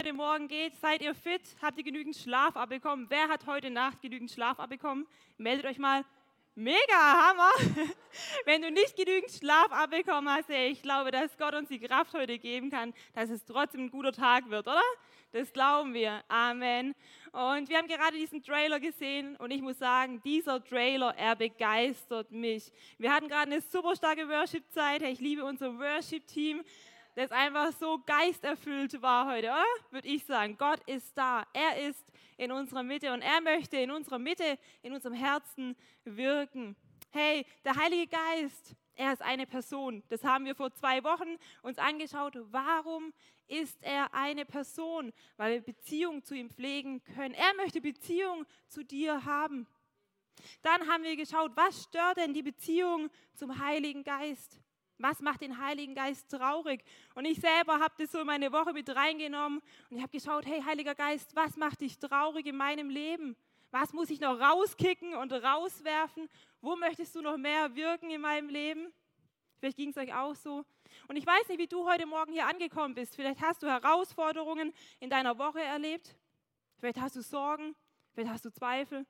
Heute Morgen geht. Seid ihr fit? Habt ihr genügend Schlaf abbekommen? Wer hat heute Nacht genügend Schlaf abbekommen? Meldet euch mal. Mega Hammer! Wenn du nicht genügend Schlaf abbekommen hast, ich glaube, dass Gott uns die Kraft heute geben kann, dass es trotzdem ein guter Tag wird, oder? Das glauben wir. Amen. Und wir haben gerade diesen Trailer gesehen und ich muss sagen, dieser Trailer, er begeistert mich. Wir hatten gerade eine super starke Worship-Zeit. Ich liebe unser Worship-Team das einfach so geisterfüllt war heute, oder? Würde ich sagen. Gott ist da. Er ist in unserer Mitte und er möchte in unserer Mitte, in unserem Herzen wirken. Hey, der Heilige Geist, er ist eine Person. Das haben wir vor zwei Wochen uns angeschaut. Warum ist er eine Person? Weil wir Beziehung zu ihm pflegen können. Er möchte Beziehung zu dir haben. Dann haben wir geschaut, was stört denn die Beziehung zum Heiligen Geist? Was macht den Heiligen Geist traurig? Und ich selber habe das so in meine Woche mit reingenommen und ich habe geschaut, hey Heiliger Geist, was macht dich traurig in meinem Leben? Was muss ich noch rauskicken und rauswerfen? Wo möchtest du noch mehr wirken in meinem Leben? Vielleicht ging es euch auch so. Und ich weiß nicht, wie du heute Morgen hier angekommen bist. Vielleicht hast du Herausforderungen in deiner Woche erlebt. Vielleicht hast du Sorgen. Vielleicht hast du Zweifel.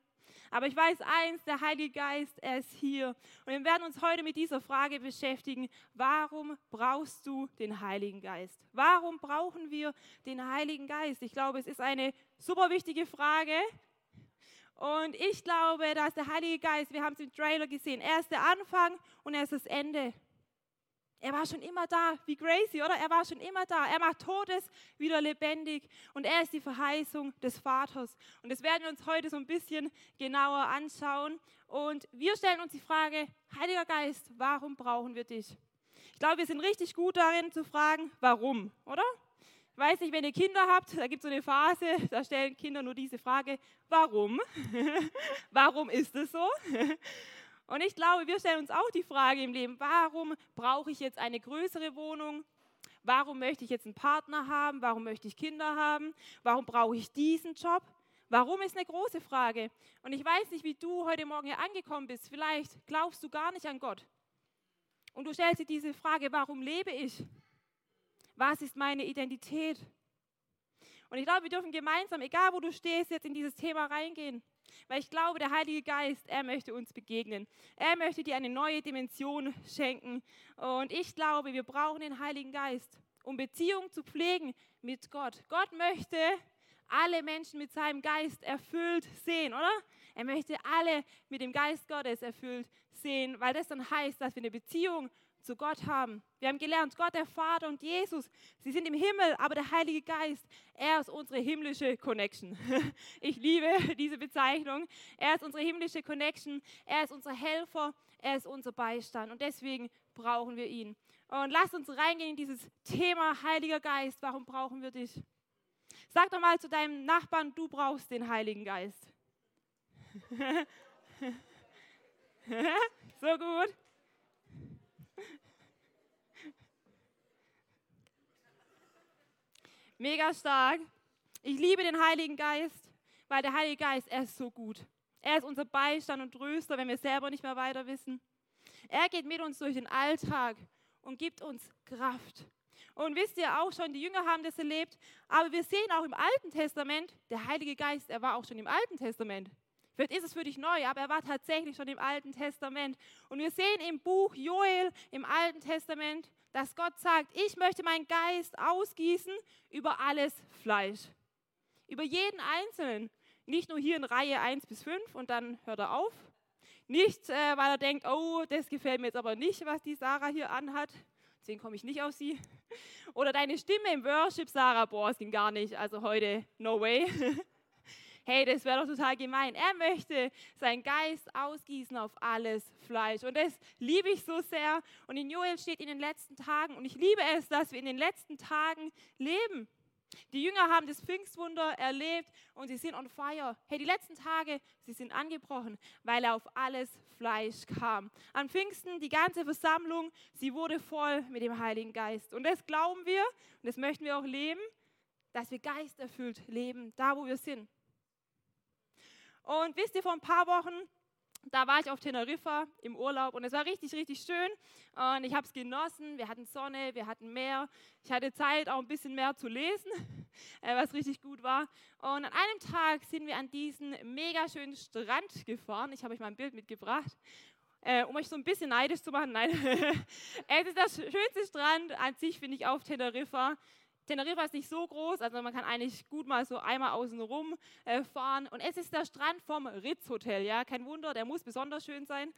Aber ich weiß eins, der Heilige Geist, er ist hier. Und wir werden uns heute mit dieser Frage beschäftigen, warum brauchst du den Heiligen Geist? Warum brauchen wir den Heiligen Geist? Ich glaube, es ist eine super wichtige Frage. Und ich glaube, dass der Heilige Geist, wir haben es im Trailer gesehen, er ist der Anfang und er ist das Ende. Er war schon immer da, wie Gracie, oder? Er war schon immer da. Er macht Todes wieder lebendig und er ist die Verheißung des Vaters. Und das werden wir uns heute so ein bisschen genauer anschauen. Und wir stellen uns die Frage, Heiliger Geist, warum brauchen wir dich? Ich glaube, wir sind richtig gut darin zu fragen, warum, oder? Ich weiß nicht, wenn ihr Kinder habt, da gibt es so eine Phase, da stellen Kinder nur diese Frage, warum? warum ist es so? Und ich glaube, wir stellen uns auch die Frage im Leben, warum brauche ich jetzt eine größere Wohnung? Warum möchte ich jetzt einen Partner haben? Warum möchte ich Kinder haben? Warum brauche ich diesen Job? Warum ist eine große Frage. Und ich weiß nicht, wie du heute Morgen hier angekommen bist. Vielleicht glaubst du gar nicht an Gott. Und du stellst dir diese Frage, warum lebe ich? Was ist meine Identität? Und ich glaube, wir dürfen gemeinsam, egal wo du stehst, jetzt in dieses Thema reingehen. Weil ich glaube, der Heilige Geist, er möchte uns begegnen. Er möchte dir eine neue Dimension schenken. Und ich glaube, wir brauchen den Heiligen Geist, um Beziehung zu pflegen mit Gott. Gott möchte alle Menschen mit seinem Geist erfüllt sehen, oder? Er möchte alle mit dem Geist Gottes erfüllt sehen, weil das dann heißt, dass wir eine Beziehung zu Gott haben. Wir haben gelernt, Gott der Vater und Jesus, sie sind im Himmel, aber der Heilige Geist, er ist unsere himmlische Connection. Ich liebe diese Bezeichnung. Er ist unsere himmlische Connection, er ist unser Helfer, er ist unser Beistand und deswegen brauchen wir ihn. Und lass uns reingehen in dieses Thema Heiliger Geist. Warum brauchen wir dich? Sag doch mal zu deinem Nachbarn, du brauchst den Heiligen Geist. so gut. Mega stark. Ich liebe den Heiligen Geist, weil der Heilige Geist, er ist so gut. Er ist unser Beistand und Tröster, wenn wir selber nicht mehr weiter wissen. Er geht mit uns durch den Alltag und gibt uns Kraft. Und wisst ihr auch schon, die Jünger haben das erlebt, aber wir sehen auch im Alten Testament, der Heilige Geist, er war auch schon im Alten Testament. Vielleicht ist es für dich neu, aber er war tatsächlich schon im Alten Testament. Und wir sehen im Buch Joel im Alten Testament, dass Gott sagt, ich möchte meinen Geist ausgießen über alles Fleisch. Über jeden Einzelnen. Nicht nur hier in Reihe 1 bis 5 und dann hört er auf. Nicht, äh, weil er denkt, oh, das gefällt mir jetzt aber nicht, was die Sarah hier anhat. deswegen komme ich nicht auf sie. Oder deine Stimme im Worship, Sarah, boah, es ging gar nicht, also heute, no way. Hey, das wäre doch total gemein. Er möchte seinen Geist ausgießen auf alles Fleisch. Und das liebe ich so sehr. Und in Joel steht in den letzten Tagen. Und ich liebe es, dass wir in den letzten Tagen leben. Die Jünger haben das Pfingstwunder erlebt und sie sind on fire. Hey, die letzten Tage, sie sind angebrochen, weil er auf alles Fleisch kam. An Pfingsten, die ganze Versammlung, sie wurde voll mit dem Heiligen Geist. Und das glauben wir und das möchten wir auch leben, dass wir geisterfüllt leben, da wo wir sind. Und wisst ihr, vor ein paar Wochen, da war ich auf Teneriffa im Urlaub und es war richtig, richtig schön. Und ich habe es genossen. Wir hatten Sonne, wir hatten Meer. Ich hatte Zeit, auch ein bisschen mehr zu lesen, äh, was richtig gut war. Und an einem Tag sind wir an diesen mega schönen Strand gefahren. Ich habe euch mal ein Bild mitgebracht. Äh, um euch so ein bisschen neidisch zu machen, nein. es ist das schönste Strand an sich, finde ich, auf Teneriffa. Teneriffa ist nicht so groß, also man kann eigentlich gut mal so einmal außen rum äh, fahren. Und es ist der Strand vom Ritz Hotel, ja, kein Wunder, der muss besonders schön sein.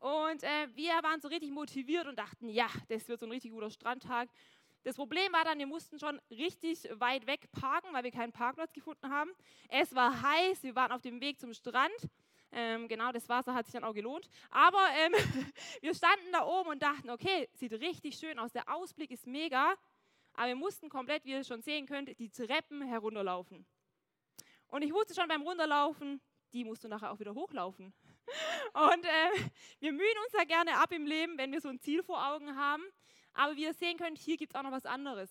Und äh, wir waren so richtig motiviert und dachten, ja, das wird so ein richtig guter Strandtag. Das Problem war dann, wir mussten schon richtig weit weg parken, weil wir keinen Parkplatz gefunden haben. Es war heiß, wir waren auf dem Weg zum Strand. Ähm, genau, das Wasser hat sich dann auch gelohnt. Aber ähm, wir standen da oben und dachten, okay, sieht richtig schön aus, der Ausblick ist mega. Aber wir mussten komplett, wie ihr schon sehen könnt, die Treppen herunterlaufen. Und ich wusste schon beim Runterlaufen, die musst du nachher auch wieder hochlaufen. Und äh, wir mühen uns ja gerne ab im Leben, wenn wir so ein Ziel vor Augen haben. Aber wie ihr sehen könnt, hier gibt es auch noch was anderes.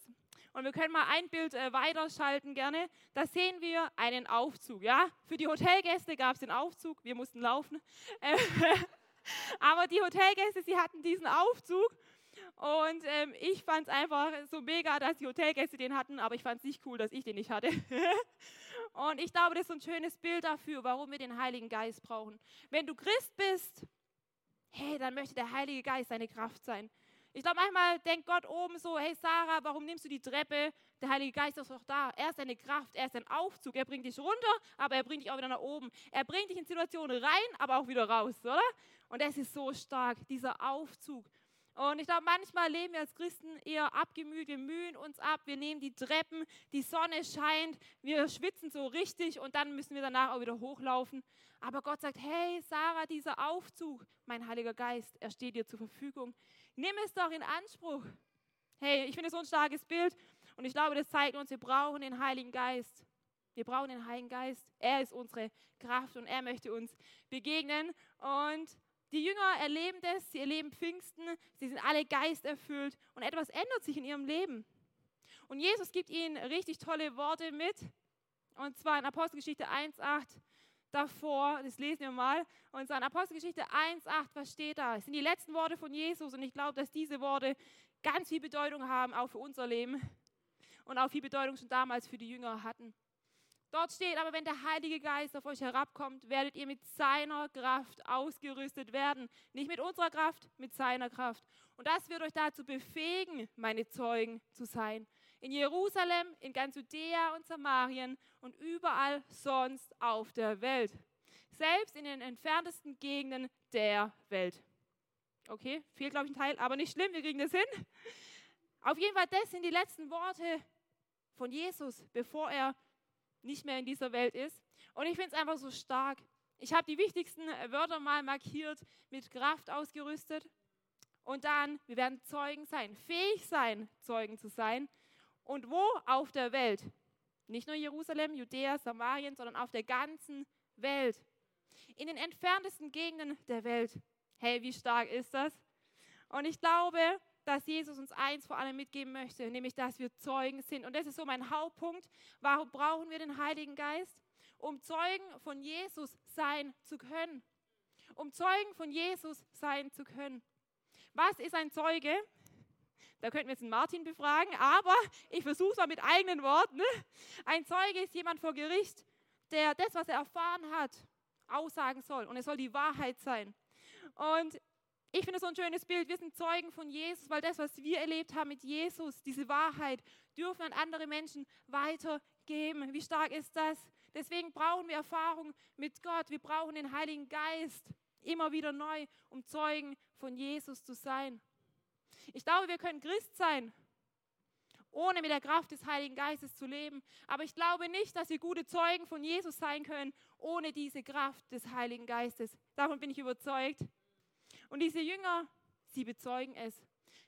Und wir können mal ein Bild äh, weiterschalten gerne. Da sehen wir einen Aufzug. Ja? Für die Hotelgäste gab es den Aufzug, wir mussten laufen. Äh, aber die Hotelgäste, sie hatten diesen Aufzug und ähm, ich fand es einfach so mega, dass die Hotelgäste den hatten, aber ich fand es nicht cool, dass ich den nicht hatte. und ich glaube, das ist ein schönes Bild dafür, warum wir den Heiligen Geist brauchen. Wenn du Christ bist, hey, dann möchte der Heilige Geist deine Kraft sein. Ich glaube, manchmal denkt Gott oben so, hey Sarah, warum nimmst du die Treppe? Der Heilige Geist ist doch da. Er ist deine Kraft, er ist dein Aufzug. Er bringt dich runter, aber er bringt dich auch wieder nach oben. Er bringt dich in Situationen rein, aber auch wieder raus, oder? Und das ist so stark, dieser Aufzug. Und ich glaube, manchmal leben wir als Christen eher abgemüht, wir mühen uns ab, wir nehmen die Treppen, die Sonne scheint, wir schwitzen so richtig und dann müssen wir danach auch wieder hochlaufen. Aber Gott sagt, hey Sarah, dieser Aufzug, mein Heiliger Geist, er steht dir zur Verfügung. Nimm es doch in Anspruch. Hey, ich finde so ein starkes Bild und ich glaube, das zeigt uns, wir brauchen den Heiligen Geist. Wir brauchen den Heiligen Geist. Er ist unsere Kraft und er möchte uns begegnen. Und die Jünger erleben das, sie erleben Pfingsten, sie sind alle geisterfüllt und etwas ändert sich in ihrem Leben. Und Jesus gibt ihnen richtig tolle Worte mit. Und zwar in Apostelgeschichte 1,8 davor, das lesen wir mal. Und zwar in Apostelgeschichte 1,8, was steht da? Das sind die letzten Worte von Jesus und ich glaube, dass diese Worte ganz viel Bedeutung haben, auch für unser Leben. Und auch viel Bedeutung schon damals für die Jünger hatten. Dort steht aber, wenn der Heilige Geist auf euch herabkommt, werdet ihr mit seiner Kraft ausgerüstet werden. Nicht mit unserer Kraft, mit seiner Kraft. Und das wird euch dazu befähigen, meine Zeugen zu sein. In Jerusalem, in ganz Judäa und Samarien und überall sonst auf der Welt. Selbst in den entferntesten Gegenden der Welt. Okay, fehlt glaube ich ein Teil, aber nicht schlimm, wir kriegen das hin. Auf jeden Fall, das sind die letzten Worte von Jesus, bevor er nicht mehr in dieser Welt ist. Und ich finde es einfach so stark. Ich habe die wichtigsten Wörter mal markiert, mit Kraft ausgerüstet. Und dann, wir werden Zeugen sein, fähig sein, Zeugen zu sein. Und wo? Auf der Welt. Nicht nur Jerusalem, Judäa, Samarien, sondern auf der ganzen Welt. In den entferntesten Gegenden der Welt. Hey, wie stark ist das? Und ich glaube, dass Jesus uns eins vor allem mitgeben möchte, nämlich dass wir Zeugen sind. Und das ist so mein Hauptpunkt. Warum brauchen wir den Heiligen Geist? Um Zeugen von Jesus sein zu können. Um Zeugen von Jesus sein zu können. Was ist ein Zeuge? Da könnten wir jetzt einen Martin befragen, aber ich versuche es mal mit eigenen Worten. Ne? Ein Zeuge ist jemand vor Gericht, der das, was er erfahren hat, aussagen soll. Und es soll die Wahrheit sein. Und ich finde so ein schönes Bild. Wir sind Zeugen von Jesus, weil das, was wir erlebt haben mit Jesus, diese Wahrheit, dürfen an andere Menschen weitergeben. Wie stark ist das? Deswegen brauchen wir Erfahrung mit Gott. Wir brauchen den Heiligen Geist immer wieder neu, um Zeugen von Jesus zu sein. Ich glaube, wir können Christ sein, ohne mit der Kraft des Heiligen Geistes zu leben. Aber ich glaube nicht, dass wir gute Zeugen von Jesus sein können, ohne diese Kraft des Heiligen Geistes. Davon bin ich überzeugt. Und diese Jünger, sie bezeugen es.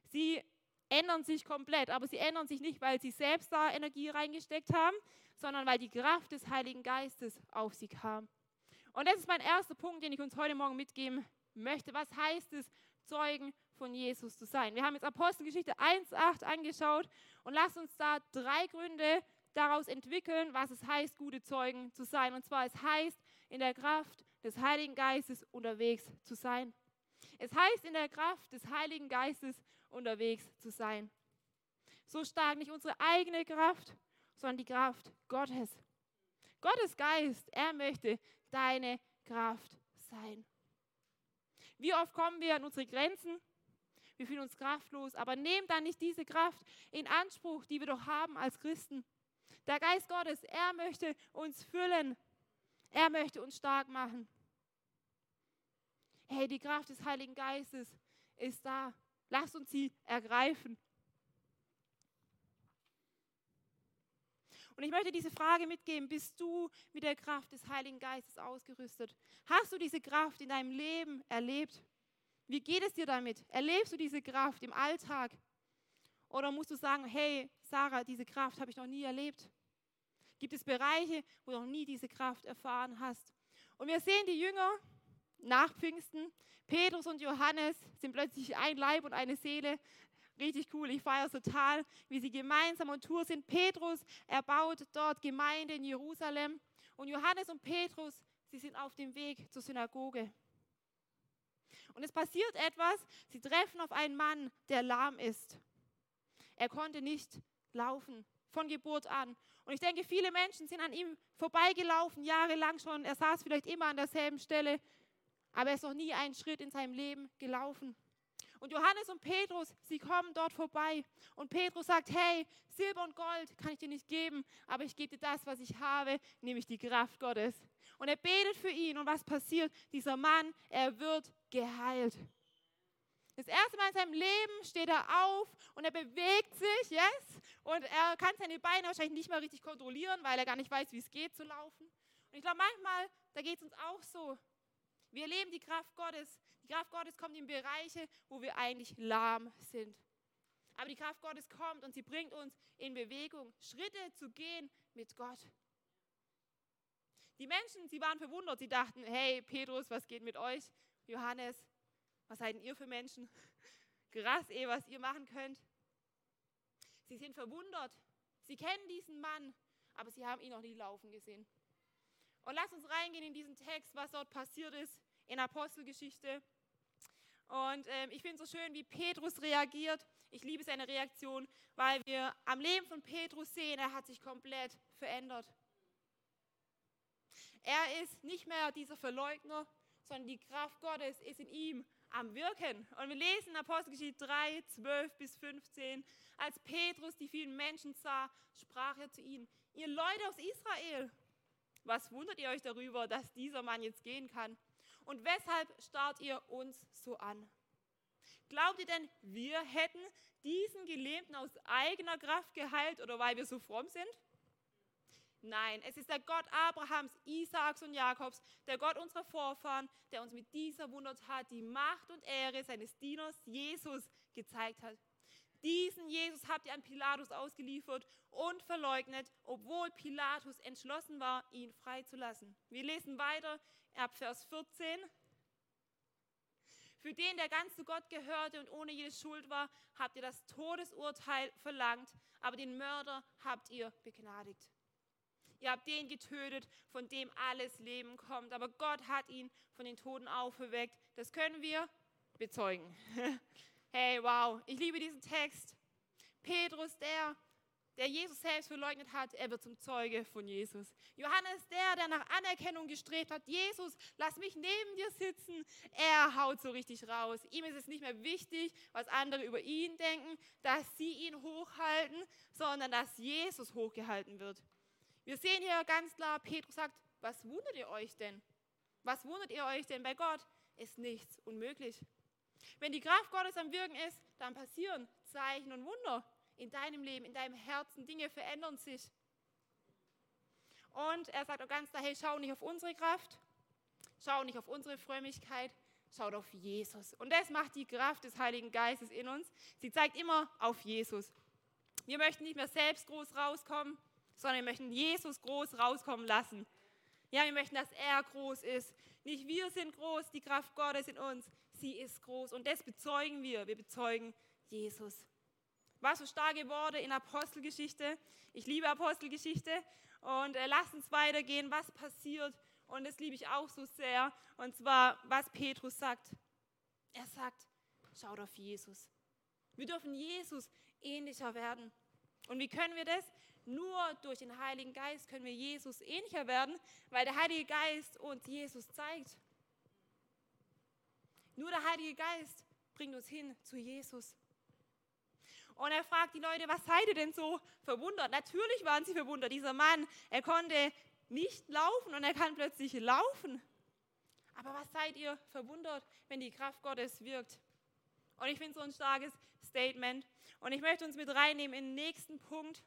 Sie ändern sich komplett, aber sie ändern sich nicht, weil sie selbst da Energie reingesteckt haben, sondern weil die Kraft des Heiligen Geistes auf sie kam. Und das ist mein erster Punkt, den ich uns heute Morgen mitgeben möchte. Was heißt es, Zeugen von Jesus zu sein? Wir haben jetzt Apostelgeschichte 1.8 angeschaut und lasst uns da drei Gründe daraus entwickeln, was es heißt, gute Zeugen zu sein. Und zwar, es heißt, in der Kraft des Heiligen Geistes unterwegs zu sein. Es heißt, in der Kraft des Heiligen Geistes unterwegs zu sein. So stark nicht unsere eigene Kraft, sondern die Kraft Gottes. Gottes Geist, er möchte deine Kraft sein. Wie oft kommen wir an unsere Grenzen? Wir fühlen uns kraftlos, aber nehmt dann nicht diese Kraft in Anspruch, die wir doch haben als Christen. Der Geist Gottes, er möchte uns füllen. Er möchte uns stark machen. Hey, die Kraft des Heiligen Geistes ist da. Lasst uns sie ergreifen. Und ich möchte diese Frage mitgeben, bist du mit der Kraft des Heiligen Geistes ausgerüstet? Hast du diese Kraft in deinem Leben erlebt? Wie geht es dir damit? Erlebst du diese Kraft im Alltag? Oder musst du sagen, hey, Sarah, diese Kraft habe ich noch nie erlebt? Gibt es Bereiche, wo du noch nie diese Kraft erfahren hast? Und wir sehen die Jünger nach Pfingsten. Petrus und Johannes sind plötzlich ein Leib und eine Seele. Richtig cool, ich feiere es total, wie sie gemeinsam on Tour sind. Petrus, er baut dort Gemeinde in Jerusalem. Und Johannes und Petrus, sie sind auf dem Weg zur Synagoge. Und es passiert etwas, sie treffen auf einen Mann, der lahm ist. Er konnte nicht laufen, von Geburt an. Und ich denke, viele Menschen sind an ihm vorbeigelaufen, jahrelang schon. Er saß vielleicht immer an derselben Stelle, aber er ist noch nie einen Schritt in seinem Leben gelaufen. Und Johannes und Petrus, sie kommen dort vorbei. Und Petrus sagt, hey, Silber und Gold kann ich dir nicht geben, aber ich gebe dir das, was ich habe, nämlich die Kraft Gottes. Und er betet für ihn. Und was passiert? Dieser Mann, er wird geheilt. Das erste Mal in seinem Leben steht er auf und er bewegt sich, yes? Und er kann seine Beine wahrscheinlich nicht mehr richtig kontrollieren, weil er gar nicht weiß, wie es geht zu laufen. Und ich glaube, manchmal, da geht es uns auch so. Wir erleben die Kraft Gottes. Die Kraft Gottes kommt in Bereiche, wo wir eigentlich lahm sind. Aber die Kraft Gottes kommt und sie bringt uns in Bewegung, Schritte zu gehen mit Gott. Die Menschen, sie waren verwundert. Sie dachten, hey, Petrus, was geht mit euch? Johannes, was seid ihr für Menschen? Krass, eh, was ihr machen könnt. Sie sind verwundert. Sie kennen diesen Mann, aber sie haben ihn noch nie laufen gesehen. Und lass uns reingehen in diesen Text, was dort passiert ist in Apostelgeschichte. Und ähm, ich finde so schön, wie Petrus reagiert. Ich liebe seine Reaktion, weil wir am Leben von Petrus sehen, er hat sich komplett verändert. Er ist nicht mehr dieser Verleugner, sondern die Kraft Gottes ist in ihm am Wirken. Und wir lesen in Apostelgeschichte 3, 12 bis 15, als Petrus die vielen Menschen sah, sprach er zu ihnen, ihr Leute aus Israel, was wundert ihr euch darüber, dass dieser Mann jetzt gehen kann? Und weshalb starrt ihr uns so an? Glaubt ihr denn, wir hätten diesen Gelähmten aus eigener Kraft geheilt oder weil wir so fromm sind? Nein, es ist der Gott Abrahams, Isaaks und Jakobs, der Gott unserer Vorfahren, der uns mit dieser Wundertat die Macht und Ehre seines Dieners Jesus gezeigt hat. Diesen Jesus habt ihr an Pilatus ausgeliefert und verleugnet, obwohl Pilatus entschlossen war, ihn freizulassen. Wir lesen weiter ab Vers 14. Für den, der ganz zu Gott gehörte und ohne jede Schuld war, habt ihr das Todesurteil verlangt, aber den Mörder habt ihr begnadigt. Ihr habt den getötet, von dem alles Leben kommt, aber Gott hat ihn von den Toten auferweckt. Das können wir bezeugen. Hey, wow, ich liebe diesen Text. Petrus, der, der Jesus selbst verleugnet hat, er wird zum Zeuge von Jesus. Johannes, der, der nach Anerkennung gestrebt hat, Jesus, lass mich neben dir sitzen, er haut so richtig raus. Ihm ist es nicht mehr wichtig, was andere über ihn denken, dass sie ihn hochhalten, sondern dass Jesus hochgehalten wird. Wir sehen hier ganz klar, Petrus sagt, was wundert ihr euch denn? Was wundert ihr euch denn? Bei Gott ist nichts unmöglich. Wenn die Kraft Gottes am Wirken ist, dann passieren Zeichen und Wunder in deinem Leben, in deinem Herzen. Dinge verändern sich. Und er sagt auch ganz klar, hey, schau nicht auf unsere Kraft, schau nicht auf unsere Frömmigkeit, schau auf Jesus. Und das macht die Kraft des Heiligen Geistes in uns. Sie zeigt immer auf Jesus. Wir möchten nicht mehr selbst groß rauskommen, sondern wir möchten Jesus groß rauskommen lassen. Ja, wir möchten, dass er groß ist. Nicht wir sind groß, die Kraft Gottes in uns, sie ist groß. Und das bezeugen wir. Wir bezeugen Jesus. Was so starke Worte in Apostelgeschichte. Ich liebe Apostelgeschichte. Und äh, lass uns weitergehen, was passiert. Und das liebe ich auch so sehr. Und zwar, was Petrus sagt. Er sagt, schaut auf Jesus. Wir dürfen Jesus ähnlicher werden. Und wie können wir das? Nur durch den Heiligen Geist können wir Jesus ähnlicher werden, weil der Heilige Geist uns Jesus zeigt. Nur der Heilige Geist bringt uns hin zu Jesus. Und er fragt die Leute, was seid ihr denn so verwundert? Natürlich waren sie verwundert. Dieser Mann, er konnte nicht laufen und er kann plötzlich laufen. Aber was seid ihr verwundert, wenn die Kraft Gottes wirkt? Und ich finde so ein starkes Statement. Und ich möchte uns mit reinnehmen in den nächsten Punkt.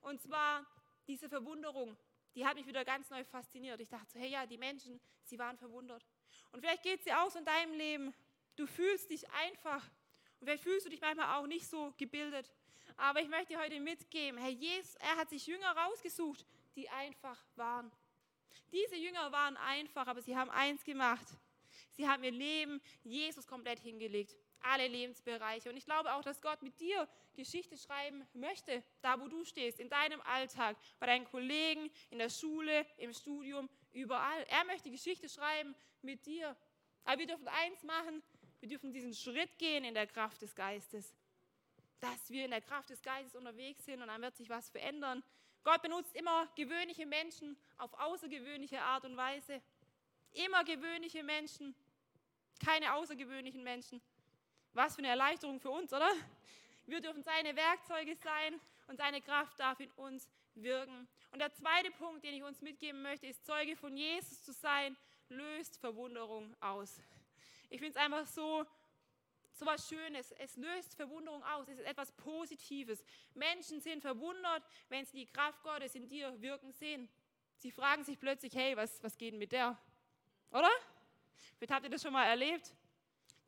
Und zwar diese Verwunderung, die hat mich wieder ganz neu fasziniert. Ich dachte so, hey ja, die Menschen, sie waren verwundert. Und vielleicht geht auch so in deinem Leben. Du fühlst dich einfach. Und vielleicht fühlst du dich manchmal auch nicht so gebildet. Aber ich möchte dir heute mitgeben, Herr Jesus, er hat sich Jünger rausgesucht, die einfach waren. Diese Jünger waren einfach, aber sie haben eins gemacht. Sie haben ihr Leben Jesus komplett hingelegt alle Lebensbereiche. Und ich glaube auch, dass Gott mit dir Geschichte schreiben möchte, da wo du stehst, in deinem Alltag, bei deinen Kollegen, in der Schule, im Studium, überall. Er möchte Geschichte schreiben mit dir. Aber wir dürfen eins machen, wir dürfen diesen Schritt gehen in der Kraft des Geistes. Dass wir in der Kraft des Geistes unterwegs sind und dann wird sich was verändern. Gott benutzt immer gewöhnliche Menschen auf außergewöhnliche Art und Weise. Immer gewöhnliche Menschen, keine außergewöhnlichen Menschen. Was für eine Erleichterung für uns, oder? Wir dürfen seine Werkzeuge sein und seine Kraft darf in uns wirken. Und der zweite Punkt, den ich uns mitgeben möchte, ist, Zeuge von Jesus zu sein, löst Verwunderung aus. Ich finde es einfach so, so was Schönes. Es löst Verwunderung aus. Es ist etwas Positives. Menschen sind verwundert, wenn sie die Kraft Gottes in dir wirken sehen. Sie fragen sich plötzlich, hey, was, was geht denn mit der? Oder? Vielleicht habt ihr das schon mal erlebt.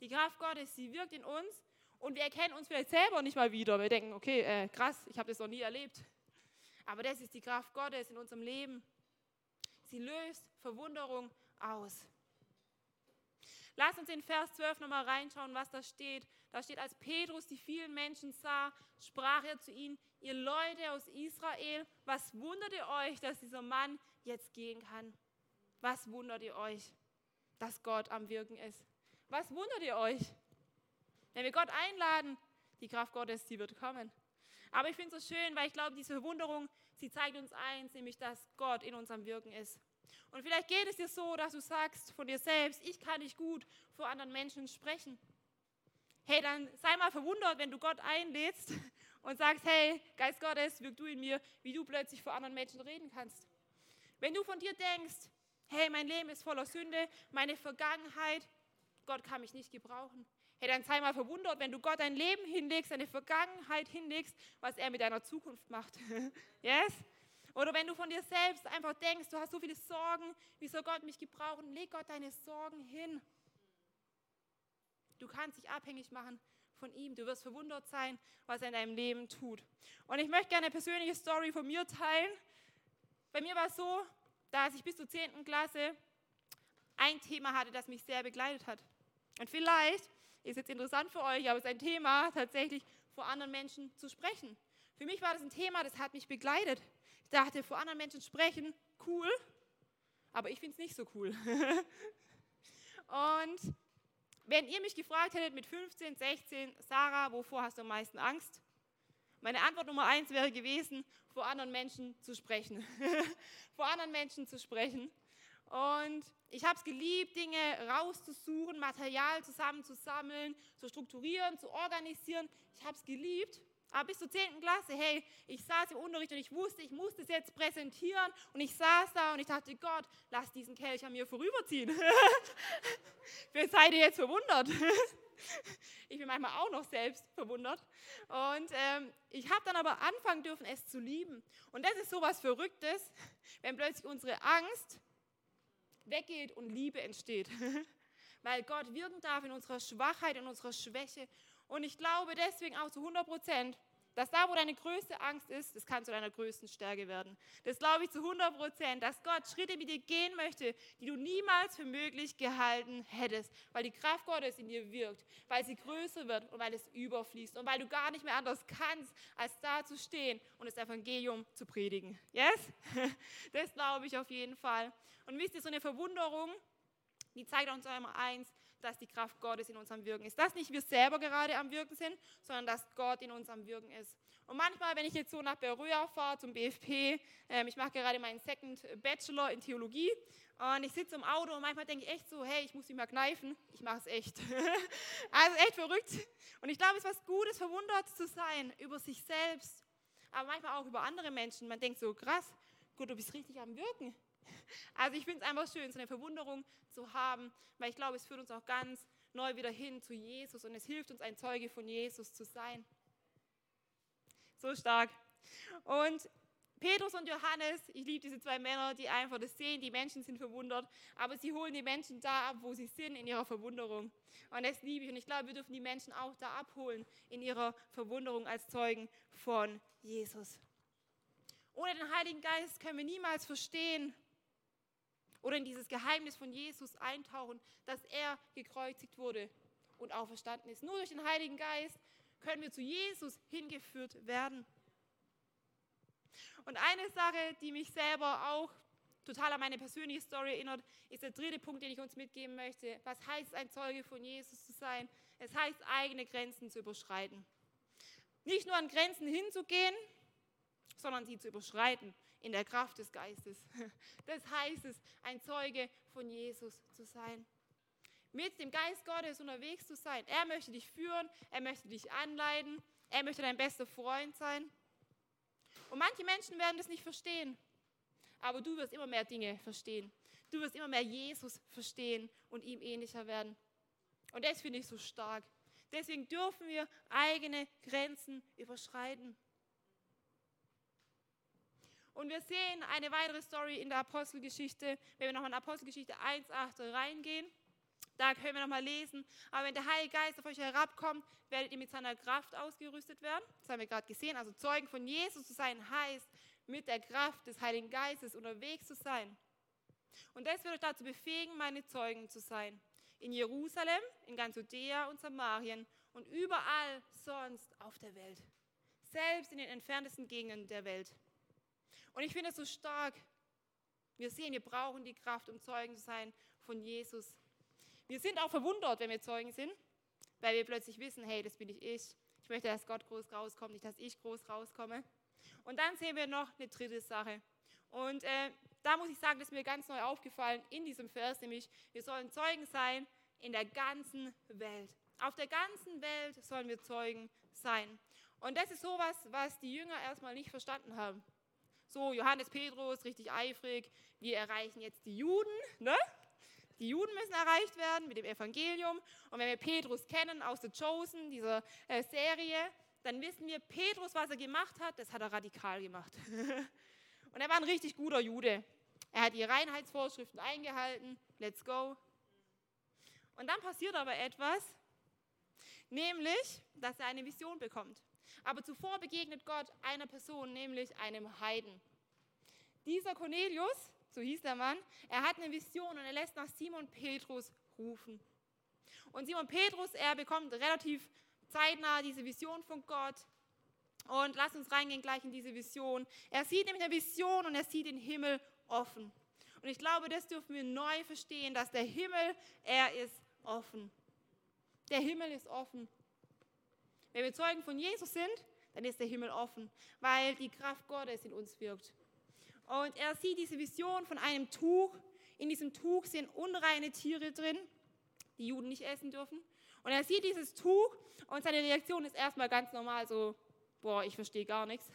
Die Kraft Gottes, sie wirkt in uns und wir erkennen uns vielleicht selber nicht mal wieder. Wir denken, okay, äh, krass, ich habe das noch nie erlebt. Aber das ist die Kraft Gottes in unserem Leben. Sie löst Verwunderung aus. Lass uns in Vers 12 nochmal reinschauen, was da steht. Da steht, als Petrus die vielen Menschen sah, sprach er zu ihnen, ihr Leute aus Israel, was wundert ihr euch, dass dieser Mann jetzt gehen kann? Was wundert ihr euch, dass Gott am Wirken ist? Was wundert ihr euch? Wenn wir Gott einladen, die Kraft Gottes, die wird kommen. Aber ich finde es so schön, weil ich glaube, diese Verwunderung, sie zeigt uns eins, nämlich, dass Gott in unserem Wirken ist. Und vielleicht geht es dir so, dass du sagst von dir selbst, ich kann nicht gut vor anderen Menschen sprechen. Hey, dann sei mal verwundert, wenn du Gott einlädst und sagst, hey, Geist Gottes, wirk du in mir, wie du plötzlich vor anderen Menschen reden kannst. Wenn du von dir denkst, hey, mein Leben ist voller Sünde, meine Vergangenheit, Gott kann mich nicht gebrauchen. Hey, dann sei mal verwundert, wenn du Gott dein Leben hinlegst, deine Vergangenheit hinlegst, was er mit deiner Zukunft macht. yes? Oder wenn du von dir selbst einfach denkst, du hast so viele Sorgen, wie soll Gott mich gebrauchen? Leg Gott deine Sorgen hin. Du kannst dich abhängig machen von ihm. Du wirst verwundert sein, was er in deinem Leben tut. Und ich möchte gerne eine persönliche Story von mir teilen. Bei mir war es so, dass ich bis zur 10. Klasse ein Thema hatte, das mich sehr begleitet hat. Und vielleicht ist jetzt interessant für euch, aber es ist ein Thema, tatsächlich vor anderen Menschen zu sprechen. Für mich war das ein Thema, das hat mich begleitet. Ich dachte, vor anderen Menschen sprechen, cool, aber ich finde es nicht so cool. Und wenn ihr mich gefragt hättet mit 15, 16, Sarah, wovor hast du am meisten Angst? Meine Antwort Nummer eins wäre gewesen, vor anderen Menschen zu sprechen. vor anderen Menschen zu sprechen. Und ich habe es geliebt, Dinge rauszusuchen, Material zusammenzusammeln, zu strukturieren, zu organisieren. Ich habe es geliebt. Aber bis zur 10. Klasse, hey, ich saß im Unterricht und ich wusste, ich muss das jetzt präsentieren. Und ich saß da und ich dachte, Gott, lass diesen Kelch an mir vorüberziehen. Wer seid ihr jetzt verwundert? ich bin manchmal auch noch selbst verwundert. Und ähm, ich habe dann aber anfangen dürfen, es zu lieben. Und das ist so was Verrücktes, wenn plötzlich unsere Angst weggeht und Liebe entsteht. Weil Gott wirken darf in unserer Schwachheit, in unserer Schwäche. Und ich glaube deswegen auch zu 100 Prozent, dass da, wo deine größte Angst ist, das kann zu deiner größten Stärke werden. Das glaube ich zu 100 Prozent, dass Gott Schritte mit dir gehen möchte, die du niemals für möglich gehalten hättest, weil die Kraft Gottes in dir wirkt, weil sie größer wird und weil es überfließt und weil du gar nicht mehr anders kannst, als da zu stehen und das Evangelium zu predigen. Yes? Das glaube ich auf jeden Fall. Und wisst ihr, so eine Verwunderung, die zeigt uns einmal eins, dass die Kraft Gottes in uns am Wirken ist. Dass nicht wir selber gerade am Wirken sind, sondern dass Gott in uns am Wirken ist. Und manchmal, wenn ich jetzt so nach Berührer fahre zum BFP, ähm, ich mache gerade meinen Second Bachelor in Theologie und ich sitze im Auto und manchmal denke ich echt so, hey, ich muss mich mal kneifen. Ich mache es echt. also echt verrückt. Und ich glaube, es ist was Gutes, verwundert zu sein über sich selbst, aber manchmal auch über andere Menschen. Man denkt so, krass, Gott, du bist richtig am Wirken. Also ich finde es einfach schön, so eine Verwunderung zu haben, weil ich glaube, es führt uns auch ganz neu wieder hin zu Jesus und es hilft uns, ein Zeuge von Jesus zu sein. So stark. Und Petrus und Johannes, ich liebe diese zwei Männer, die einfach das sehen, die Menschen sind verwundert, aber sie holen die Menschen da ab, wo sie sind in ihrer Verwunderung. Und das liebe ich und ich glaube, wir dürfen die Menschen auch da abholen in ihrer Verwunderung als Zeugen von Jesus. Ohne den Heiligen Geist können wir niemals verstehen, oder in dieses Geheimnis von Jesus eintauchen, dass er gekreuzigt wurde und auferstanden ist. Nur durch den Heiligen Geist können wir zu Jesus hingeführt werden. Und eine Sache, die mich selber auch total an meine persönliche Story erinnert, ist der dritte Punkt, den ich uns mitgeben möchte. Was heißt ein Zeuge von Jesus zu sein? Es heißt, eigene Grenzen zu überschreiten. Nicht nur an Grenzen hinzugehen, sondern sie zu überschreiten in der Kraft des Geistes. Das heißt es, ein Zeuge von Jesus zu sein. Mit dem Geist Gottes unterwegs zu sein. Er möchte dich führen, er möchte dich anleiten, er möchte dein bester Freund sein. Und manche Menschen werden das nicht verstehen, aber du wirst immer mehr Dinge verstehen. Du wirst immer mehr Jesus verstehen und ihm ähnlicher werden. Und das finde ich so stark. Deswegen dürfen wir eigene Grenzen überschreiten. Und wir sehen eine weitere Story in der Apostelgeschichte, wenn wir nochmal in Apostelgeschichte 1,8 reingehen. Da können wir nochmal lesen. Aber wenn der Heilige Geist auf euch herabkommt, werdet ihr mit seiner Kraft ausgerüstet werden. Das haben wir gerade gesehen. Also Zeugen von Jesus zu sein heißt, mit der Kraft des Heiligen Geistes unterwegs zu sein. Und das wird euch dazu befähigen, meine Zeugen zu sein. In Jerusalem, in ganz Judäa und Samarien und überall sonst auf der Welt. Selbst in den entferntesten Gegenden der Welt. Und ich finde es so stark. Wir sehen, wir brauchen die Kraft, um Zeugen zu sein von Jesus. Wir sind auch verwundert, wenn wir Zeugen sind, weil wir plötzlich wissen, hey, das bin ich ich. Ich möchte, dass Gott groß rauskommt, nicht, dass ich groß rauskomme. Und dann sehen wir noch eine dritte Sache. Und äh, da muss ich sagen, das ist mir ganz neu aufgefallen in diesem Vers, nämlich wir sollen Zeugen sein in der ganzen Welt. Auf der ganzen Welt sollen wir Zeugen sein. Und das ist sowas, was die Jünger erstmal nicht verstanden haben so Johannes Petrus, richtig eifrig, wir erreichen jetzt die Juden, ne? Die Juden müssen erreicht werden mit dem Evangelium. Und wenn wir Petrus kennen aus The Chosen, dieser äh, Serie, dann wissen wir, Petrus, was er gemacht hat, das hat er radikal gemacht. Und er war ein richtig guter Jude. Er hat die Reinheitsvorschriften eingehalten. Let's go. Und dann passiert aber etwas, nämlich, dass er eine Vision bekommt. Aber zuvor begegnet Gott einer Person, nämlich einem Heiden. Dieser Cornelius, so hieß der Mann, er hat eine Vision und er lässt nach Simon Petrus rufen. Und Simon Petrus, er bekommt relativ zeitnah diese Vision von Gott. Und lass uns reingehen gleich in diese Vision. Er sieht nämlich eine Vision und er sieht den Himmel offen. Und ich glaube, das dürfen wir neu verstehen, dass der Himmel, er ist offen. Der Himmel ist offen. Wenn wir Zeugen von Jesus sind, dann ist der Himmel offen, weil die Kraft Gottes in uns wirkt. Und er sieht diese Vision von einem Tuch. In diesem Tuch sind unreine Tiere drin, die Juden nicht essen dürfen. Und er sieht dieses Tuch und seine Reaktion ist erstmal ganz normal so, boah, ich verstehe gar nichts.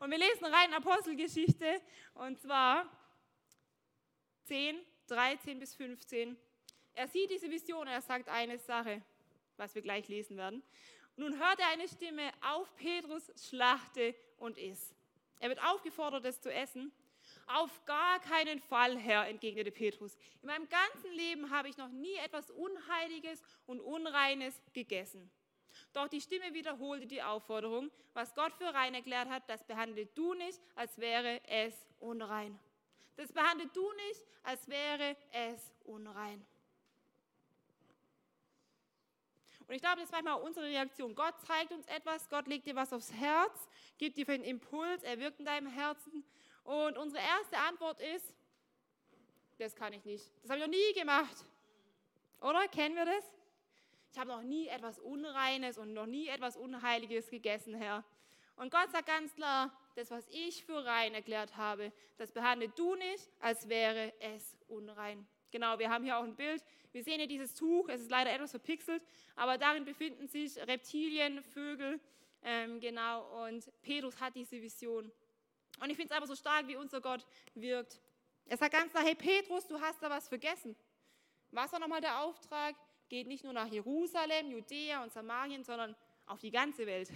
Und wir lesen rein Apostelgeschichte und zwar 10, 13 bis 15. Er sieht diese Vision und er sagt eine Sache. was wir gleich lesen werden. Nun hört er eine Stimme, auf Petrus, schlachte und iss. Er wird aufgefordert, es zu essen. Auf gar keinen Fall, Herr, entgegnete Petrus. In meinem ganzen Leben habe ich noch nie etwas Unheiliges und Unreines gegessen. Doch die Stimme wiederholte die Aufforderung, was Gott für rein erklärt hat, das behandelt du nicht, als wäre es unrein. Das behandelt du nicht, als wäre es unrein. Und ich glaube, das ist manchmal unsere Reaktion. Gott zeigt uns etwas, Gott legt dir was aufs Herz, gibt dir einen Impuls, er wirkt in deinem Herzen. Und unsere erste Antwort ist, das kann ich nicht. Das habe ich noch nie gemacht. Oder? Kennen wir das? Ich habe noch nie etwas Unreines und noch nie etwas Unheiliges gegessen, Herr. Und Gott sagt ganz klar, das, was ich für rein erklärt habe, das behandelt du nicht, als wäre es unrein. Genau, wir haben hier auch ein Bild. Wir sehen hier dieses Tuch, es ist leider etwas verpixelt, aber darin befinden sich Reptilien, Vögel, ähm, genau, und Petrus hat diese Vision. Und ich finde es aber so stark, wie unser Gott wirkt. Er sagt ganz klar, hey Petrus, du hast da was vergessen. Was war nochmal der Auftrag? Geht nicht nur nach Jerusalem, Judäa und Samarien, sondern auf die ganze Welt.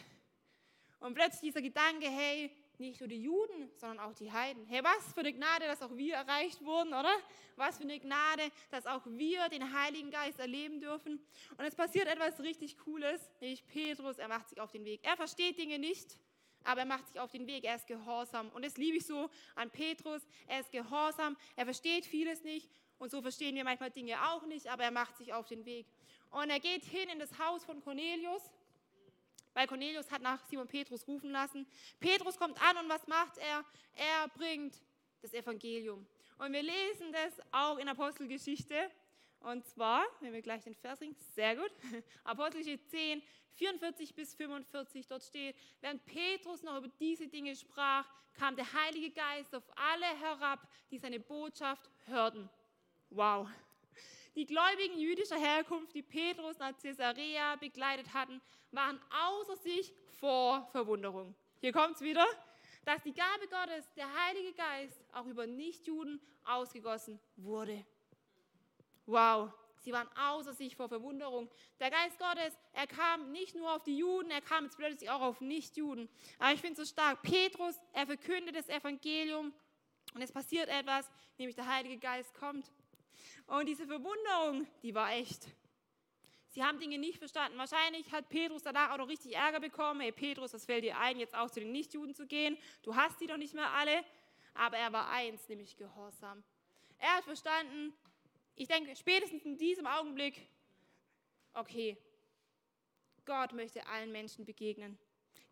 Und plötzlich dieser Gedanke, hey, nicht nur die Juden, sondern auch die Heiden. Hey, was für eine Gnade, dass auch wir erreicht wurden, oder? Was für eine Gnade, dass auch wir den Heiligen Geist erleben dürfen. Und es passiert etwas richtig Cooles, nämlich Petrus, er macht sich auf den Weg. Er versteht Dinge nicht, aber er macht sich auf den Weg, er ist gehorsam. Und das liebe ich so an Petrus, er ist gehorsam, er versteht vieles nicht. Und so verstehen wir manchmal Dinge auch nicht, aber er macht sich auf den Weg. Und er geht hin in das Haus von Cornelius weil Cornelius hat nach Simon Petrus rufen lassen. Petrus kommt an und was macht er? Er bringt das Evangelium. Und wir lesen das auch in Apostelgeschichte. Und zwar, wenn wir gleich den Vers ringen, sehr gut, Apostelgeschichte 10, 44 bis 45, dort steht, während Petrus noch über diese Dinge sprach, kam der Heilige Geist auf alle herab, die seine Botschaft hörten. Wow. Die Gläubigen jüdischer Herkunft, die Petrus nach Caesarea begleitet hatten, waren außer sich vor Verwunderung. Hier kommt es wieder, dass die Gabe Gottes, der Heilige Geist, auch über Nichtjuden ausgegossen wurde. Wow, sie waren außer sich vor Verwunderung. Der Geist Gottes, er kam nicht nur auf die Juden, er kam jetzt plötzlich auch auf Nichtjuden. Aber ich finde es so stark. Petrus, er verkündet das Evangelium und es passiert etwas, nämlich der Heilige Geist kommt. Und diese Verwunderung, die war echt. Sie haben Dinge nicht verstanden. Wahrscheinlich hat Petrus danach auch noch richtig Ärger bekommen. Hey Petrus, was fällt dir ein, jetzt auch zu den Nichtjuden zu gehen? Du hast die doch nicht mehr alle. Aber er war eins, nämlich Gehorsam. Er hat verstanden, ich denke spätestens in diesem Augenblick, okay, Gott möchte allen Menschen begegnen.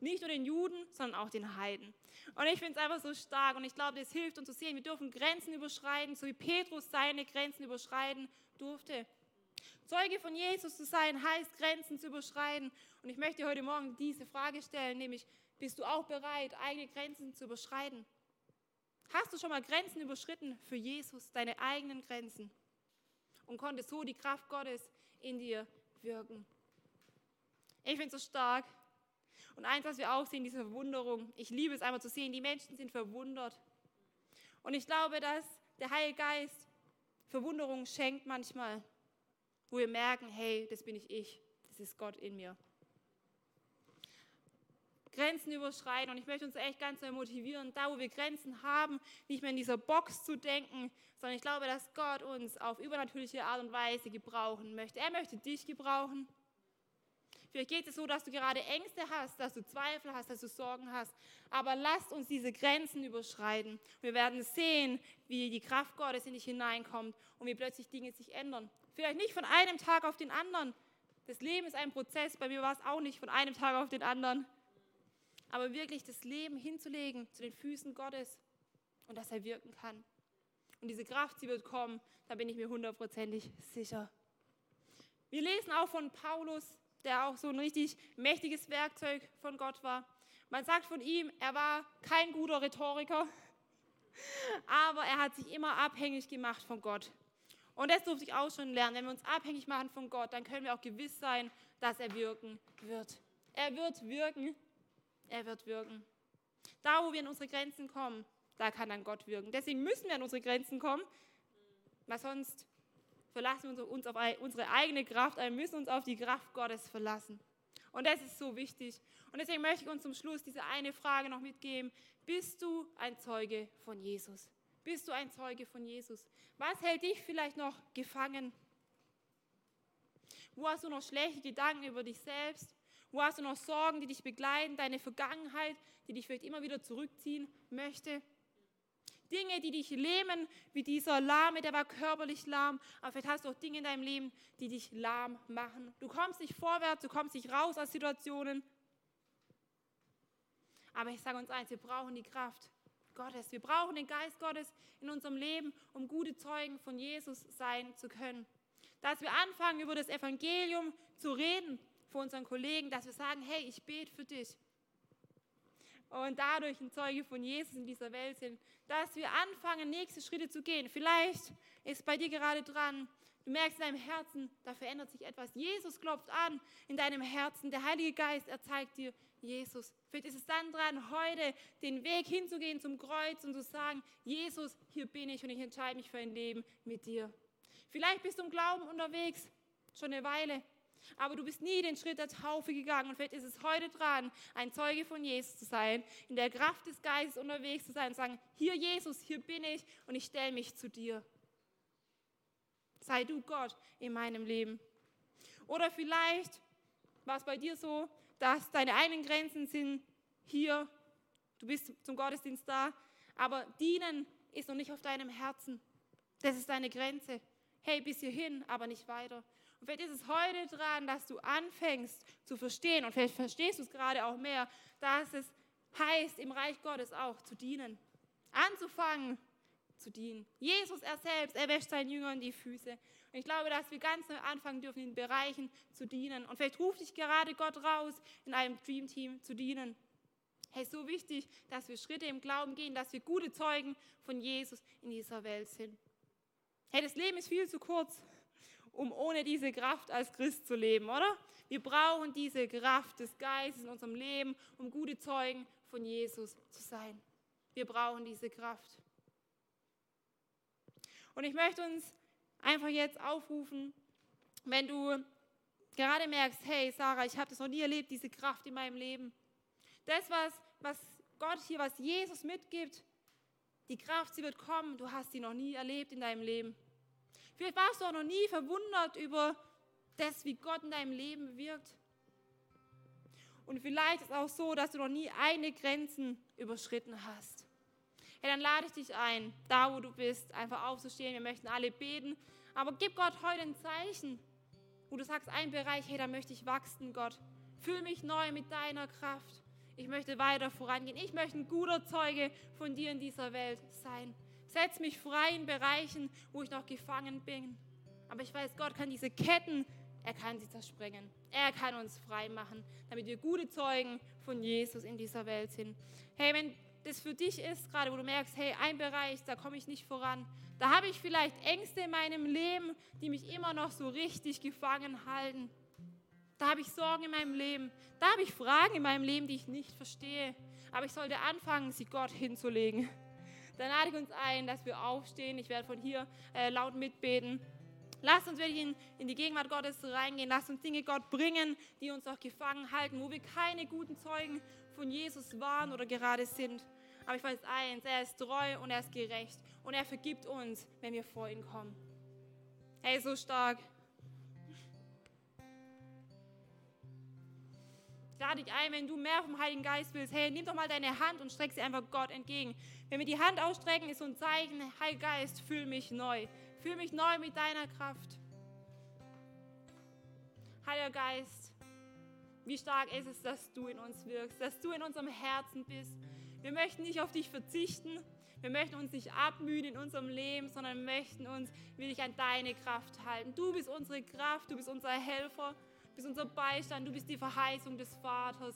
Nicht nur den Juden, sondern auch den Heiden. Und ich finde es einfach so stark und ich glaube, das hilft uns zu sehen, wir dürfen Grenzen überschreiten, so wie Petrus seine Grenzen überschreiten durfte. Zeuge von Jesus zu sein, heißt Grenzen zu überschreiten. Und ich möchte heute Morgen diese Frage stellen, nämlich, bist du auch bereit, eigene Grenzen zu überschreiten? Hast du schon mal Grenzen überschritten für Jesus, deine eigenen Grenzen? Und konntest so die Kraft Gottes in dir wirken? Ich finde es so stark, und eins, was wir auch sehen, diese Verwunderung. Ich liebe es einmal zu sehen, die Menschen sind verwundert. Und ich glaube, dass der Heilige Geist Verwunderung schenkt manchmal, wo wir merken, hey, das bin ich ich, das ist Gott in mir. Grenzen überschreiten und ich möchte uns echt ganz neu motivieren, da wo wir Grenzen haben, nicht mehr in dieser Box zu denken, sondern ich glaube, dass Gott uns auf übernatürliche Art und Weise gebrauchen möchte. Er möchte dich gebrauchen. Vielleicht geht es so, dass du gerade Ängste hast, dass du Zweifel hast, dass du Sorgen hast. Aber lasst uns diese Grenzen überschreiten. Wir werden sehen, wie die Kraft Gottes in dich hineinkommt und wie plötzlich Dinge sich ändern. Vielleicht nicht von einem Tag auf den anderen. Das Leben ist ein Prozess. Bei mir war es auch nicht von einem Tag auf den anderen. Aber wirklich das Leben hinzulegen zu den Füßen Gottes und dass er wirken kann. Und diese Kraft, sie wird kommen, da bin ich mir hundertprozentig sicher. Wir lesen auch von Paulus, der auch so ein richtig mächtiges Werkzeug von Gott war. Man sagt von ihm, er war kein guter Rhetoriker, aber er hat sich immer abhängig gemacht von Gott. Und das durfte ich auch schon lernen. Wenn wir uns abhängig machen von Gott, dann können wir auch gewiss sein, dass er wirken wird. Er wird wirken. Er wird wirken. Da, wo wir an unsere Grenzen kommen, da kann dann Gott wirken. Deswegen müssen wir an unsere Grenzen kommen, weil sonst verlassen wir uns auf unsere eigene Kraft ein, müssen uns auf die Kraft Gottes verlassen. Und das ist so wichtig. Und deswegen möchte ich uns zum Schluss diese eine Frage noch mitgeben. Bist du ein Zeuge von Jesus? Bist du ein Zeuge von Jesus? Was hält dich vielleicht noch gefangen? Wo hast du noch schlechte Gedanken über dich selbst? Wo hast du noch Sorgen, die dich begleiten, deine Vergangenheit, die dich vielleicht immer wieder zurückziehen möchte? Dinge, die dich lähmen, wie dieser Lahme, der war körperlich lahm, aber vielleicht hast du auch Dinge in deinem Leben, die dich lahm machen. Du kommst nicht vorwärts, du kommst nicht raus aus Situationen. Aber ich sage uns eins, wir brauchen die Kraft Gottes. Wir brauchen den Geist Gottes in unserem Leben, um gute Zeugen von Jesus sein zu können. Dass wir anfangen, über das Evangelium zu reden vor unseren Kollegen, dass wir sagen, hey, ich bete für dich und dadurch ein Zeuge von Jesus in dieser Welt sind, dass wir anfangen, nächste Schritte zu gehen. Vielleicht ist bei dir gerade dran, du merkst in deinem Herzen, da verändert sich etwas. Jesus klopft an in deinem Herzen, der Heilige Geist, er zeigt dir Jesus. Vielleicht ist es dann dran, heute den Weg hinzugehen zum Kreuz und zu sagen, Jesus, hier bin ich und ich entscheide mich für ein Leben mit dir. Vielleicht bist du im Glauben unterwegs, schon eine Weile, aber du bist nie den Schritt der Taufe gegangen. Und vielleicht ist es heute dran, ein Zeuge von Jesus zu sein, in der Kraft des Geistes unterwegs zu sein und sagen, hier Jesus, hier bin ich und ich stelle mich zu dir. Sei du Gott in meinem Leben. Oder vielleicht war es bei dir so, dass deine eigenen Grenzen sind hier, du bist zum Gottesdienst da, aber dienen ist noch nicht auf deinem Herzen. Das ist deine Grenze. Hey, bis hierhin, aber nicht weiter. Und vielleicht ist es heute dran, dass du anfängst zu verstehen, und vielleicht verstehst du es gerade auch mehr, dass es heißt, im Reich Gottes auch zu dienen. Anzufangen zu dienen. Jesus, er selbst, er wäscht seinen Jüngern die Füße. Und ich glaube, dass wir ganz neu anfangen dürfen, in Bereichen zu dienen. Und vielleicht ruft dich gerade Gott raus, in einem Dreamteam zu dienen. Hey, so wichtig, dass wir Schritte im Glauben gehen, dass wir gute Zeugen von Jesus in dieser Welt sind. Hey, das Leben ist viel zu kurz um ohne diese Kraft als Christ zu leben, oder? Wir brauchen diese Kraft des Geistes in unserem Leben, um gute Zeugen von Jesus zu sein. Wir brauchen diese Kraft. Und ich möchte uns einfach jetzt aufrufen, wenn du gerade merkst, hey Sarah, ich habe das noch nie erlebt, diese Kraft in meinem Leben. Das, was, was Gott hier, was Jesus mitgibt, die Kraft, sie wird kommen, du hast sie noch nie erlebt in deinem Leben. Vielleicht warst du auch noch nie verwundert über das, wie Gott in deinem Leben wirkt. Und vielleicht ist es auch so, dass du noch nie eine Grenzen überschritten hast. Hey, dann lade ich dich ein, da wo du bist, einfach aufzustehen. Wir möchten alle beten. Aber gib Gott heute ein Zeichen, wo du sagst, ein Bereich, hey, da möchte ich wachsen, Gott. Fühl mich neu mit deiner Kraft. Ich möchte weiter vorangehen. Ich möchte ein guter Zeuge von dir in dieser Welt sein. Setz mich frei in Bereichen, wo ich noch gefangen bin. Aber ich weiß, Gott kann diese Ketten, er kann sie zersprengen. Er kann uns frei machen, damit wir gute Zeugen von Jesus in dieser Welt sind. Hey, wenn das für dich ist, gerade wo du merkst, hey, ein Bereich, da komme ich nicht voran, da habe ich vielleicht Ängste in meinem Leben, die mich immer noch so richtig gefangen halten. Da habe ich Sorgen in meinem Leben. Da habe ich Fragen in meinem Leben, die ich nicht verstehe. Aber ich sollte anfangen, sie Gott hinzulegen. Dann lade ich uns ein, dass wir aufstehen. Ich werde von hier äh, laut mitbeten. Lasst uns wirklich in, in, die Gegenwart Gottes reingehen. Lasst uns Dinge Gott bringen, die uns auch gefangen halten, wo wir keine guten Zeugen von Jesus waren oder gerade sind. Aber ich weiß eins, er ist treu und er ist gerecht und er vergibt uns, wenn wir vor ihn kommen. Hey, so stark. Lade dich ein, wenn du mehr vom Heiligen Geist willst, hey, nimm doch mal deine Hand und streck sie einfach Gott entgegen. Wenn wir die Hand ausstrecken, ist so ein Zeichen, Heiliger Geist, fühl mich neu. Fühl mich neu mit deiner Kraft. Heiliger Geist, wie stark ist es, dass du in uns wirkst, dass du in unserem Herzen bist. Wir möchten nicht auf dich verzichten. Wir möchten uns nicht abmühen in unserem Leben, sondern möchten uns wirklich an deine Kraft halten. Du bist unsere Kraft, du bist unser Helfer, bist unser Beistand, du bist die Verheißung des Vaters.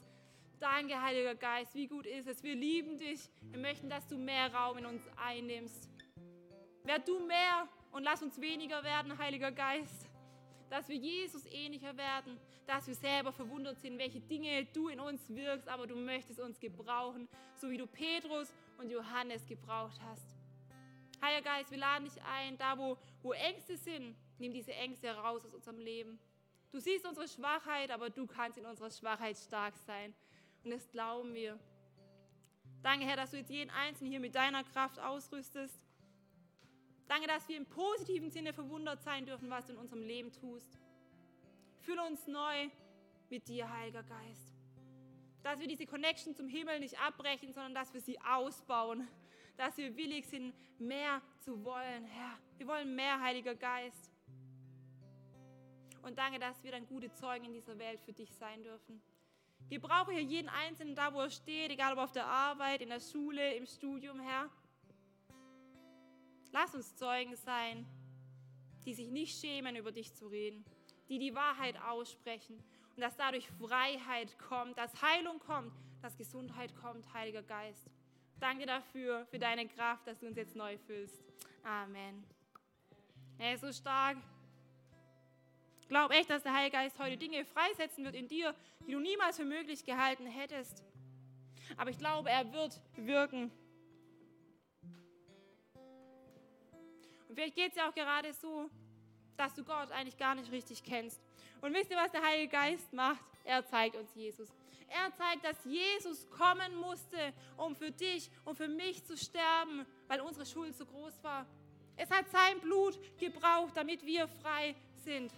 Danke, Heiliger Geist, wie gut ist es. Wir lieben dich. Wir möchten, dass du mehr Raum in uns einnimmst. Werd du mehr und lass uns weniger werden, Heiliger Geist. Dass wir Jesus ähnlicher werden, dass wir selber verwundert sind, welche Dinge du in uns wirkst, aber du möchtest uns gebrauchen, so wie du Petrus und Johannes gebraucht hast. Heiliger Geist, wir laden dich ein, da wo, wo Ängste sind, nimm diese Ängste heraus aus unserem Leben. Du siehst unsere Schwachheit, aber du kannst in unserer Schwachheit stark sein. Und das glauben wir. Danke, Herr, dass du jetzt jeden Einzelnen hier mit deiner Kraft ausrüstest. Danke, dass wir im positiven Sinne verwundert sein dürfen, was du in unserem Leben tust. Fülle uns neu mit dir, Heiliger Geist. Dass wir diese Connection zum Himmel nicht abbrechen, sondern dass wir sie ausbauen. Dass wir willig sind, mehr zu wollen, Herr. Wir wollen mehr, Heiliger Geist. Und danke, dass wir dann gute Zeugen in dieser Welt für dich sein dürfen. Gebrauche hier jeden Einzelnen da, wo er steht, egal ob auf der Arbeit, in der Schule, im Studium, Herr. Lass uns Zeugen sein, die sich nicht schämen, über dich zu reden, die die Wahrheit aussprechen und dass dadurch Freiheit kommt, dass Heilung kommt, dass Gesundheit kommt, Heiliger Geist. Danke dafür, für deine Kraft, dass du uns jetzt neu füllst. Amen. Er ist so stark. Glaube echt, dass der Heilige Geist heute Dinge freisetzen wird in dir, die du niemals für möglich gehalten hättest. Aber ich glaube, er wird wirken. Und vielleicht geht es ja auch gerade so, dass du Gott eigentlich gar nicht richtig kennst. Und wisst ihr, was der Heilige Geist macht? Er zeigt uns Jesus. Er zeigt, dass Jesus kommen musste, um für dich und für mich zu sterben, weil unsere Schuld so groß war. Es hat sein Blut gebraucht, damit wir frei sind.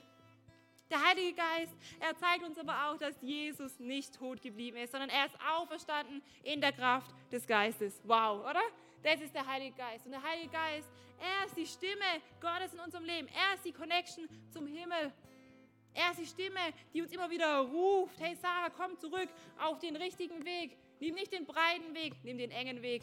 Der Heilige Geist, er zeigt uns aber auch, dass Jesus nicht tot geblieben ist, sondern er ist auferstanden in der Kraft des Geistes. Wow, oder? Das ist der Heilige Geist. Und der Heilige Geist, er ist die Stimme Gottes in unserem Leben. Er ist die Connection zum Himmel. Er ist die Stimme, die uns immer wieder ruft. Hey Sarah, komm zurück auf den richtigen Weg. Nimm nicht den breiten Weg, nimm den engen Weg.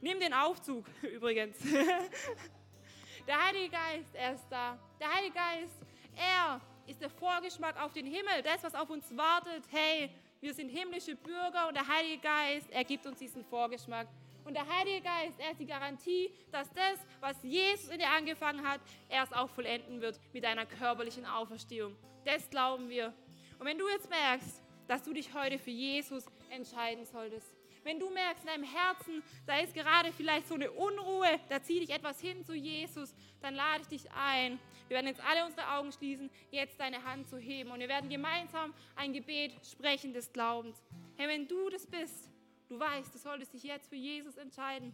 Nimm den Aufzug übrigens. Der Heilige Geist, er ist da. Der Heilige Geist, er ist der Vorgeschmack auf den Himmel, das, was auf uns wartet. Hey, wir sind himmlische Bürger und der Heilige Geist, er gibt uns diesen Vorgeschmack. Und der Heilige Geist, er ist die Garantie, dass das, was Jesus in dir angefangen hat, er es auch vollenden wird mit einer körperlichen Auferstehung. Das glauben wir. Und wenn du jetzt merkst, dass du dich heute für Jesus entscheiden solltest, wenn du merkst in deinem Herzen, da ist gerade vielleicht so eine Unruhe, da zieht dich etwas hin zu Jesus, dann lade ich dich ein. Wir werden jetzt alle unsere Augen schließen, jetzt deine Hand zu heben und wir werden gemeinsam ein Gebet sprechen des Glaubens. Hey, wenn du das bist, Du weißt, du solltest dich jetzt für Jesus entscheiden.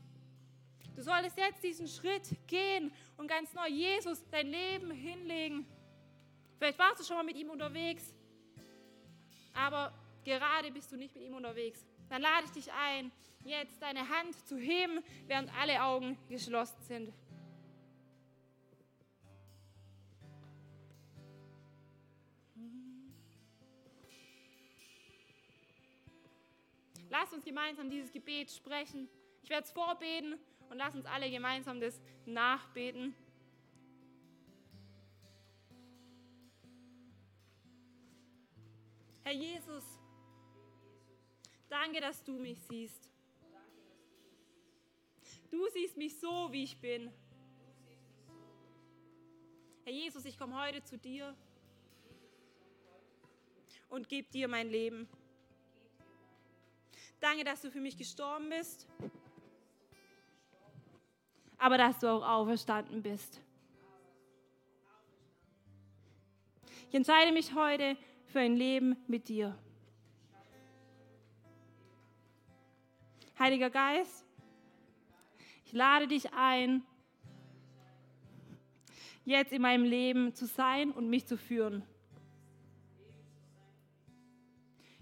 Du solltest jetzt diesen Schritt gehen und ganz neu Jesus dein Leben hinlegen. Vielleicht warst du schon mal mit ihm unterwegs, aber gerade bist du nicht mit ihm unterwegs. Dann lade ich dich ein, jetzt deine Hand zu heben, während alle Augen geschlossen sind. Lass uns gemeinsam dieses Gebet sprechen. Ich werde es vorbeten und lass uns alle gemeinsam das nachbeten. Herr Jesus, danke, dass du mich siehst. Du siehst mich so, wie ich bin. Herr Jesus, ich komme heute zu dir und gebe dir mein Leben. Danke, dass du für mich gestorben bist, aber dass du auch auferstanden bist. Ich entscheide mich heute für ein Leben mit dir. Heiliger Geist, ich lade dich ein, jetzt in meinem Leben zu sein und mich zu führen.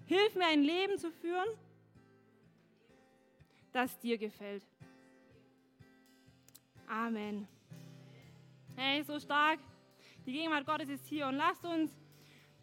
Hilf mir ein Leben zu führen, das dir gefällt. Amen. Hey, so stark. Die Gegenwart Gottes ist hier und lasst uns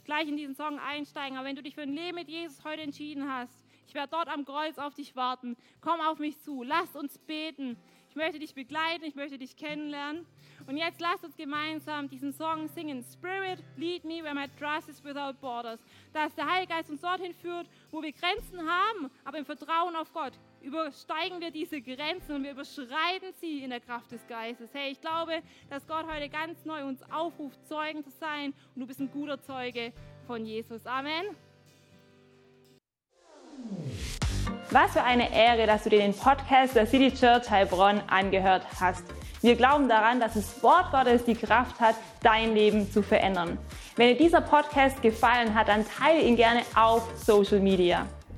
gleich in diesen Song einsteigen. Aber wenn du dich für ein Leben mit Jesus heute entschieden hast, ich werde dort am Kreuz auf dich warten. Komm auf mich zu. Lasst uns beten. Ich möchte dich begleiten. Ich möchte dich kennenlernen. Und jetzt lasst uns gemeinsam diesen Song singen. Spirit, lead me where my trust is without borders. Dass der Heilige Geist uns dorthin führt, wo wir Grenzen haben, aber im Vertrauen auf Gott übersteigen wir diese Grenzen und wir überschreiten sie in der Kraft des Geistes. Hey, ich glaube, dass Gott heute ganz neu uns aufruft, Zeugen zu sein und du bist ein guter Zeuge von Jesus. Amen. Was für eine Ehre, dass du dir den Podcast der City Church Heilbronn angehört hast. Wir glauben daran, dass das Wort Gottes die Kraft hat, dein Leben zu verändern. Wenn dir dieser Podcast gefallen hat, dann teile ihn gerne auf Social Media.